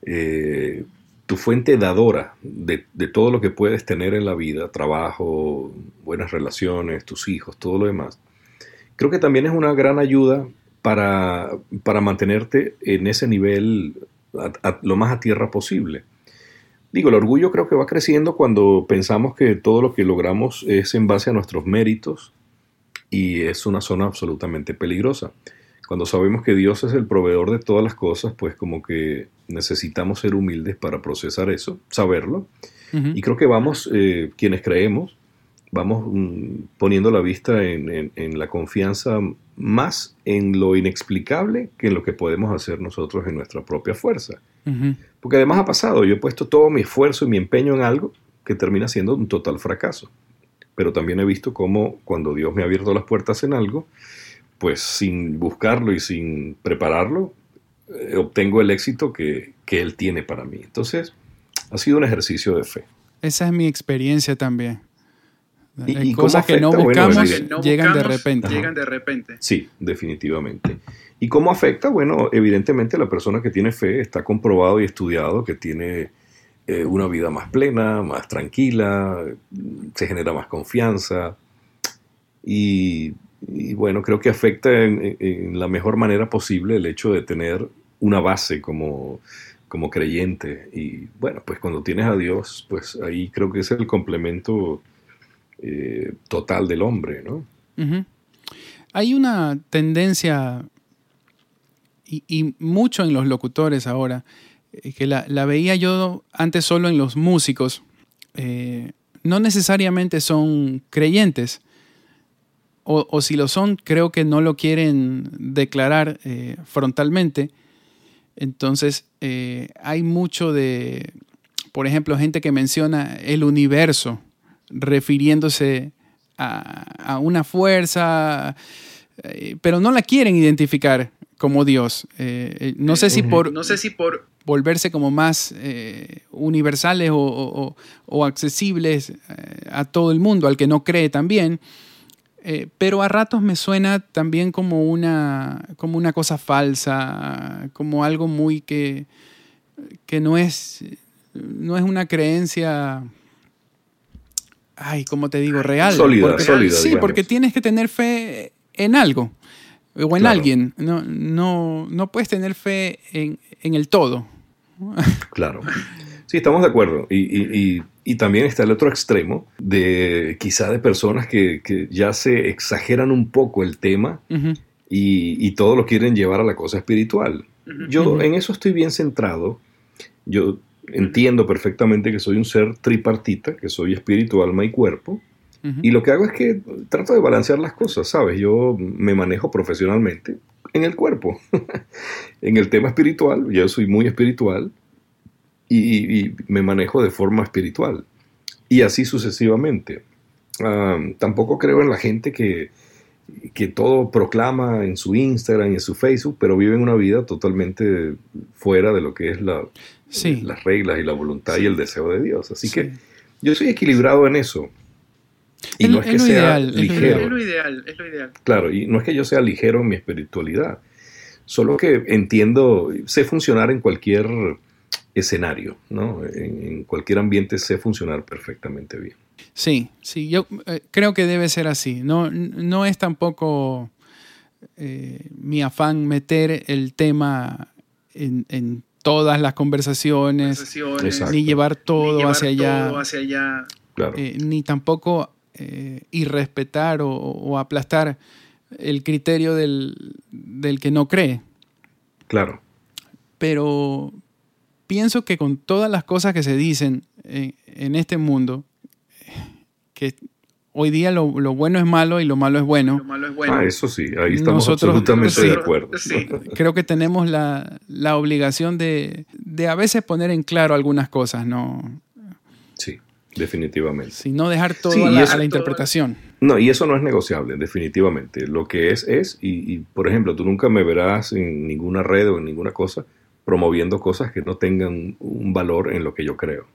D: eh, tu fuente dadora de, todo lo que puedes tener en la vida, trabajo, buenas relaciones, tus hijos, todo lo demás, creo que también es una gran ayuda para, para mantenerte en ese nivel lo más a tierra posible. Digo, el orgullo creo que va creciendo cuando pensamos que todo lo que logramos es en base a nuestros méritos y es una zona absolutamente peligrosa. Cuando sabemos que Dios es el proveedor de todas las cosas, pues como que necesitamos ser humildes para procesar eso, saberlo. Y creo que vamos, eh, quienes creemos, vamos mm, poniendo la vista en, la confianza más en lo inexplicable que en lo que podemos hacer nosotros en nuestra propia fuerza. Porque además ha pasado, yo he puesto todo mi esfuerzo y mi empeño en algo que termina siendo un total fracaso. Pero también he visto cómo cuando Dios me ha abierto las puertas en algo, pues sin buscarlo y sin prepararlo, eh, obtengo el éxito que, que Él tiene para mí. Entonces, ha sido un ejercicio de fe.
C: Esa es mi experiencia también. Y, cosas que no buscamos, llegan, de repente.
E: llegan de repente.
D: Sí, definitivamente. ¿Y cómo afecta? Bueno, evidentemente la persona que tiene fe está comprobado y estudiado que tiene eh, una vida más plena, más tranquila, se genera más confianza. Y, bueno, creo que afecta en, la mejor manera posible el hecho de tener una base como, como creyente. Y bueno, pues cuando tienes a Dios, pues ahí creo que es el complemento eh, total del hombre, ¿no?
C: Hay una tendencia, y, mucho en los locutores ahora, eh, que la, veía yo antes solo en los músicos, eh, no necesariamente son creyentes, o, si lo son, creo que no lo quieren declarar frontalmente. Entonces, hay mucho de, por ejemplo, gente que menciona el universo refiriéndose a, una fuerza, eh, pero no la quieren identificar como Dios. Eh, eh, no, sé si por,
E: no sé si por
C: volverse como más universales o, accesibles a todo el mundo, al que no cree también. pero a ratos me suena también como una, como una cosa falsa, como algo muy que, que no, es, no es una creencia ay, ¿cómo te digo? Real.
D: Sólida, sólida.
C: Sí, porque tienes que tener fe en algo o en alguien. No, no, no puedes tener fe en, el todo.
D: Claro. Sí, estamos de acuerdo. Y, también está el otro extremo de quizá de personas que, ya se exageran un poco el tema y, todo lo quieren llevar a la cosa espiritual. Yo en eso estoy bien centrado. Yo entiendo perfectamente que soy un ser tripartita, que soy espíritu, alma y cuerpo. Y lo que hago es que trato de balancear las cosas, ¿sabes? Yo me manejo profesionalmente en el cuerpo. en el tema espiritual, yo soy muy espiritual y, me manejo de forma espiritual. Y así sucesivamente. tampoco creo en la gente que, que todo proclama en su Instagram y en su Facebook, pero viven una vida totalmente fuera de lo que es la, las reglas y la voluntad y el deseo de Dios. Así que yo soy equilibrado en eso. Y no es, que sea ligero.
E: Es lo ideal, es lo ideal.
D: Claro, y no es que yo sea ligero en mi espiritualidad. Solo que entiendo, sé funcionar en cualquier escenario, ¿no? En, cualquier ambiente sé funcionar perfectamente bien.
C: Sí, sí, yo eh, creo que debe ser así. No, no es tampoco eh, mi afán meter el tema en, en todas las conversaciones, ni llevar todo hacia allá, eh, ni tampoco eh, irrespetar o, aplastar el criterio del, que no cree.
D: Claro.
C: Pero pienso que con todas las cosas que se dicen en, en este mundo, que hoy día lo, bueno es malo y lo malo es bueno.
D: Ah, eso sí, ahí estamos absolutamente de acuerdo.
C: Creo que tenemos la, obligación de, a veces poner en claro algunas cosas, ¿no?
D: Sí, definitivamente.
C: Sí, no dejar todo a, la, interpretación.
D: No, y eso no es negociable, definitivamente. Lo que es, es, y, por ejemplo, tú nunca me verás en ninguna red o en ninguna cosa promoviendo cosas que no tengan un valor en lo que yo creo.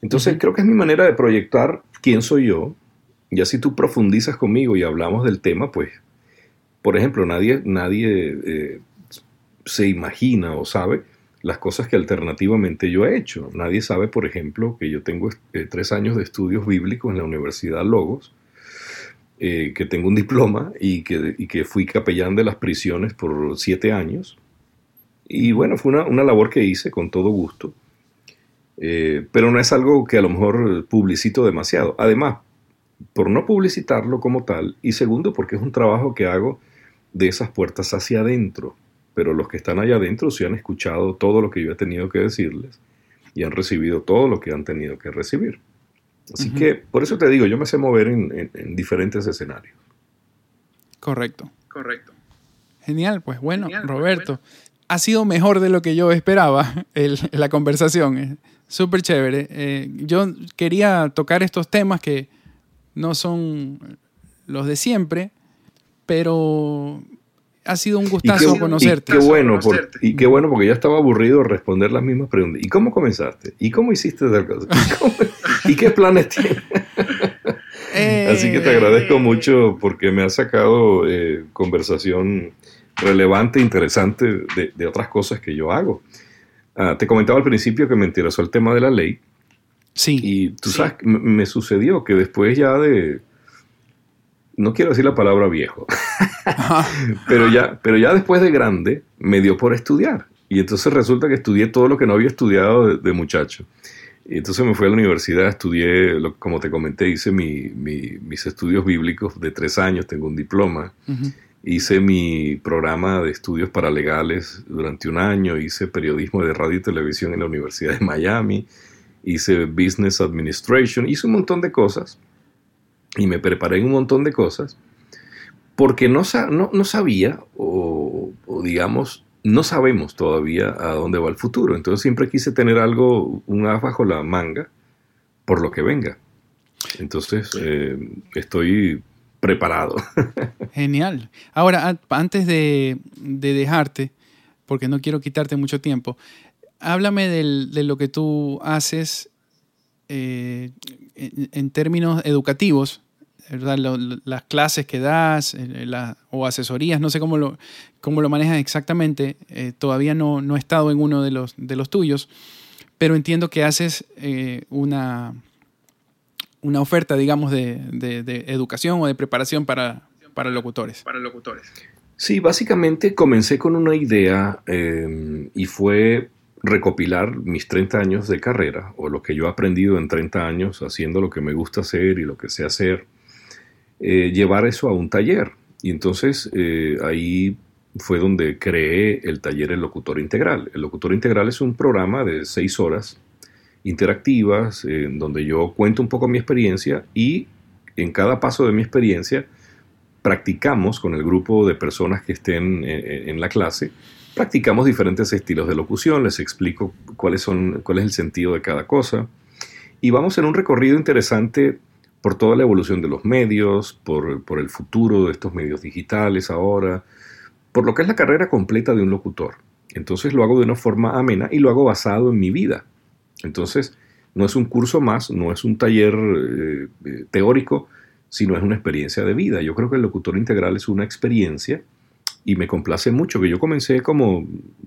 D: Entonces, creo que es mi manera de proyectar quién soy yo, ya si tú profundizas conmigo y hablamos del tema, pues, por ejemplo, nadie, nadie eh, se imagina o sabe las cosas que alternativamente yo he hecho. Nadie sabe, por ejemplo, que yo tengo eh, tres años de estudios bíblicos en la Universidad Logos, eh, que tengo un diploma y que, y que, fui capellán de las prisiones por siete años. Y bueno, fue una, una labor que hice con todo gusto. Eh, pero no es algo que a lo mejor publicito demasiado. Además, por no publicitarlo como tal, y segundo, porque es un trabajo que hago de esas puertas hacia adentro. Pero los que están allá adentro sí han escuchado todo lo que yo he tenido que decirles y han recibido todo lo que han tenido que recibir. Así que por eso te digo, yo me sé mover en, en- en diferentes escenarios.
C: Correcto.
E: Correcto.
C: Genial, pues bueno,
E: Genial, pues,
C: Roberto. Ha sido mejor de lo que yo esperaba el- la conversación. Súper chévere. Eh, yo quería tocar estos temas que no son los de siempre, pero ha sido un
D: Y
C: gustazo
D: qué,
C: conocerte.
D: y qué bueno, por- y qué bueno porque ya estaba aburrido de responder las mismas preguntas. ¿Y cómo comenzaste? ¿Y cómo hiciste tal cosa? ¿Y, cómo- y qué planes tienes?
C: Eh,
D: Así que te agradezco mucho porque me has sacado eh, conversación relevante, interesante de, de otras cosas que yo hago. Ah, te comentaba al principio que me interesó el tema de la ley
C: Sí.
D: y tú
E: Sí.
D: sabes, me sucedió que después ya de, no quiero decir la palabra viejo, pero ya, pero ya después de grande me dio por estudiar. Y entonces resulta que estudié todo lo que no había estudiado de, de muchacho. Y entonces me fui a la universidad, estudié, lo- como te comenté, hice mi- mi- mis estudios bíblicos de tres años, tengo un diploma. Hice mi programa de estudios paralegales durante un año, hice periodismo de radio y televisión en la Universidad de Miami, hice business administration, hice un montón de cosas y me preparé en un montón de cosas porque no, no, no sabía o, digamos no sabemos todavía a dónde va el futuro. Entonces siempre quise tener algo, un as bajo la manga por lo que venga. Entonces eh, estoy preparado.
C: Genial. Ahora, antes de, de dejarte, porque no quiero quitarte mucho tiempo, háblame del- de lo que tú haces eh, en términos educativos, ¿verdad? Lo- lo- las clases que das eh, la- o asesorías, no sé cómo lo, cómo lo manejas exactamente, eh, todavía no, no he estado en uno de los, de los tuyos, pero entiendo que haces eh, una, una oferta, digamos, de, de- de educación o de preparación para, para locutores.
E: Para locutores.
D: Sí, básicamente comencé con una idea eh, y fue recopilar mis 30 años de carrera o lo que yo he aprendido en 30 años haciendo lo que me gusta hacer y lo que sé hacer, eh, llevar eso a un taller. Y entonces eh, ahí fue donde creé el taller El Locutor Integral. El Locutor Integral es un programa de seis horas interactivas eh, en donde yo cuento un poco mi experiencia y en cada paso de mi experiencia practicamos con el grupo de personas que estén eh, en la clase, practicamos diferentes estilos de locución, les explico cuáles son, cuál es el sentido de cada cosa y vamos en un recorrido interesante por toda la evolución de los medios, por, por el futuro de estos medios digitales ahora, por lo que es la carrera completa de un locutor. Entonces lo hago de una forma amena y lo hago basado en mi vida. Entonces no es un curso más, no es un taller eh, eh, teórico, sino es una experiencia de vida. Yo creo que el locutor integral es una experiencia y me complace mucho que yo comencé como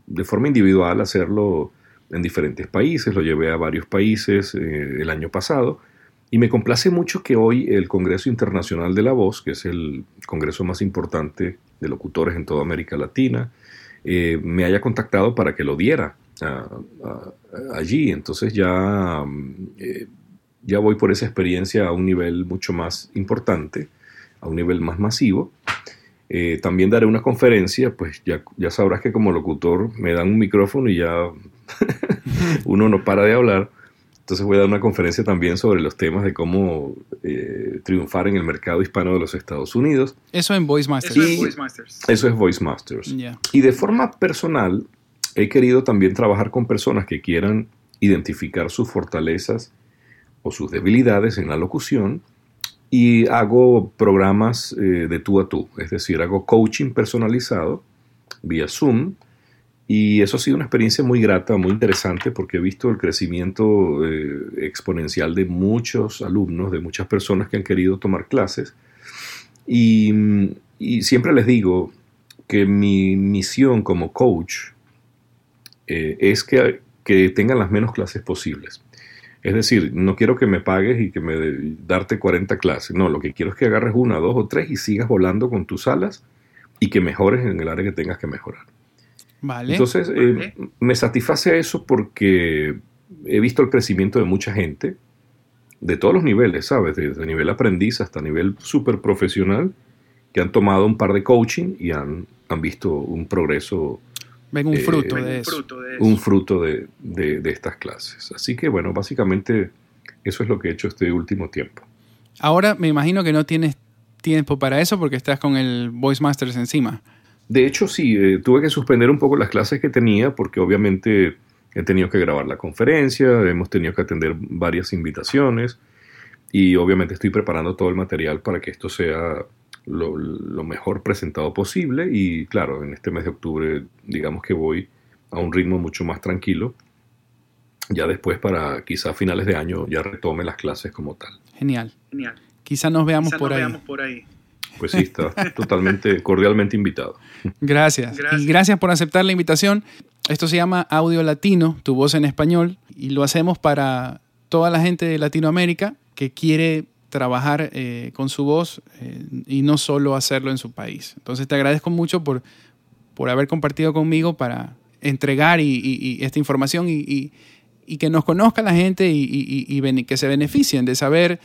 D: de forma individual a hacerlo en diferentes países, lo llevé a varios países eh, el año pasado y me complace mucho que hoy el Congreso Internacional de la Voz, que es el congreso más importante de locutores en toda América Latina, eh, me haya contactado para que lo diera allí. Entonces ya, eh, ya voy por esa experiencia a un nivel mucho más importante, a un nivel más masivo. Eh, también daré una conferencia, pues ya, ya sabrás que como locutor me dan un micrófono y ya uno no para de hablar. Entonces voy a dar una conferencia también sobre los temas de cómo eh, triunfar en el mercado hispano de los Estados Unidos.
C: Eso en Voice Masters.
E: Eso es Voice Masters.
D: Eso es Voice Masters. Y de forma personal, he querido también trabajar con personas que quieran identificar sus fortalezas o sus debilidades en la locución y hago programas eh, de tú a tú, es decir, hago coaching personalizado vía Zoom y eso ha sido una experiencia muy grata, muy interesante porque he visto el crecimiento eh, exponencial de muchos alumnos, de muchas personas que han querido tomar clases y, siempre les digo que mi misión como coach eh, es que, que tengan las menos clases posibles. Es decir, no quiero que me pagues y que me de- darte 40 clases. No, lo que quiero es que agarres una, dos o tres y sigas volando con tus alas y que mejores en el área que tengas que mejorar.
C: Vale.
D: Entonces, eh,
E: Vale.
D: me satisface eso porque he visto el crecimiento de mucha gente, de todos los niveles, ¿sabes? Desde nivel aprendiz hasta nivel súper profesional, que han tomado un par de coaching y han, han visto un progreso.
C: Ven un
D: Eh,
C: fruto de
E: un
C: eso.
E: fruto de eso.
D: un fruto de, de- de estas clases. Así que bueno, básicamente eso es lo que he hecho este último tiempo.
C: Ahora me imagino que no tienes tiempo para eso porque estás con el Voice Masters encima.
D: De hecho, sí, eh, tuve que suspender un poco las clases que tenía porque obviamente he tenido que grabar la conferencia, hemos tenido que atender varias invitaciones y obviamente estoy preparando todo el material para que esto sea lo, lo mejor presentado posible y claro, en este mes de octubre digamos que voy a un ritmo mucho más tranquilo. Ya después para quizá finales de año ya retome las clases como tal.
C: Genial.
E: Genial.
C: Quizá nos veamos
E: Quizá
C: por
E: nos
C: ahí.
E: veamos por ahí.
D: Pues sí, está totalmente cordialmente invitado.
C: Gracias.
E: Gracias.
C: Y gracias por aceptar la invitación. Esto se llama Audio Latino, tu voz en español, y lo hacemos para toda la gente de Latinoamérica que quiere trabajar eh, con su voz eh, y no solo hacerlo en su país. Entonces te agradezco mucho por, por haber compartido conmigo para entregar y, y- y esta información y, y- y que nos conozca la gente y, y- y bene- que se beneficien de saber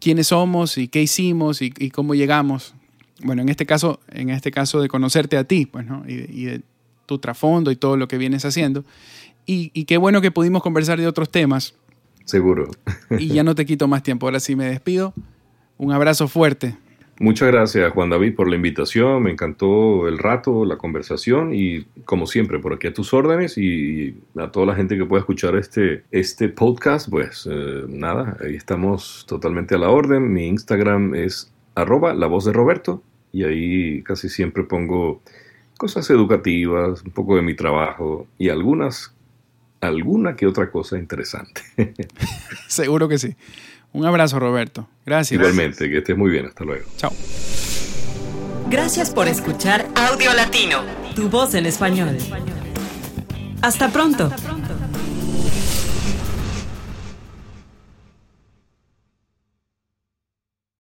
C: quiénes somos y qué hicimos y, y cómo llegamos. Bueno, en este caso, en este caso de conocerte a ti, pues, ¿no? y, de- y de tu trasfondo y todo lo que vienes haciendo. Y, y qué bueno que pudimos conversar de otros temas.
D: Seguro.
C: Y ya no te quito más tiempo. Ahora sí me despido. Un abrazo fuerte.
D: Muchas gracias Juan David por la invitación, me encantó el rato, la conversación y como siempre por aquí a tus órdenes y a toda la gente que pueda escuchar este, este podcast, pues eh, nada, ahí estamos totalmente a la orden. Mi Instagram es arroba la voz de Roberto y ahí casi siempre pongo cosas educativas, un poco de mi trabajo y algunas, alguna que otra cosa interesante.
C: Seguro que sí. Un abrazo, Roberto. Gracias.
D: Igualmente, que estés muy bien, hasta luego.
C: Chao.
A: Gracias por escuchar Audio Latino, tu voz en español. Hasta pronto.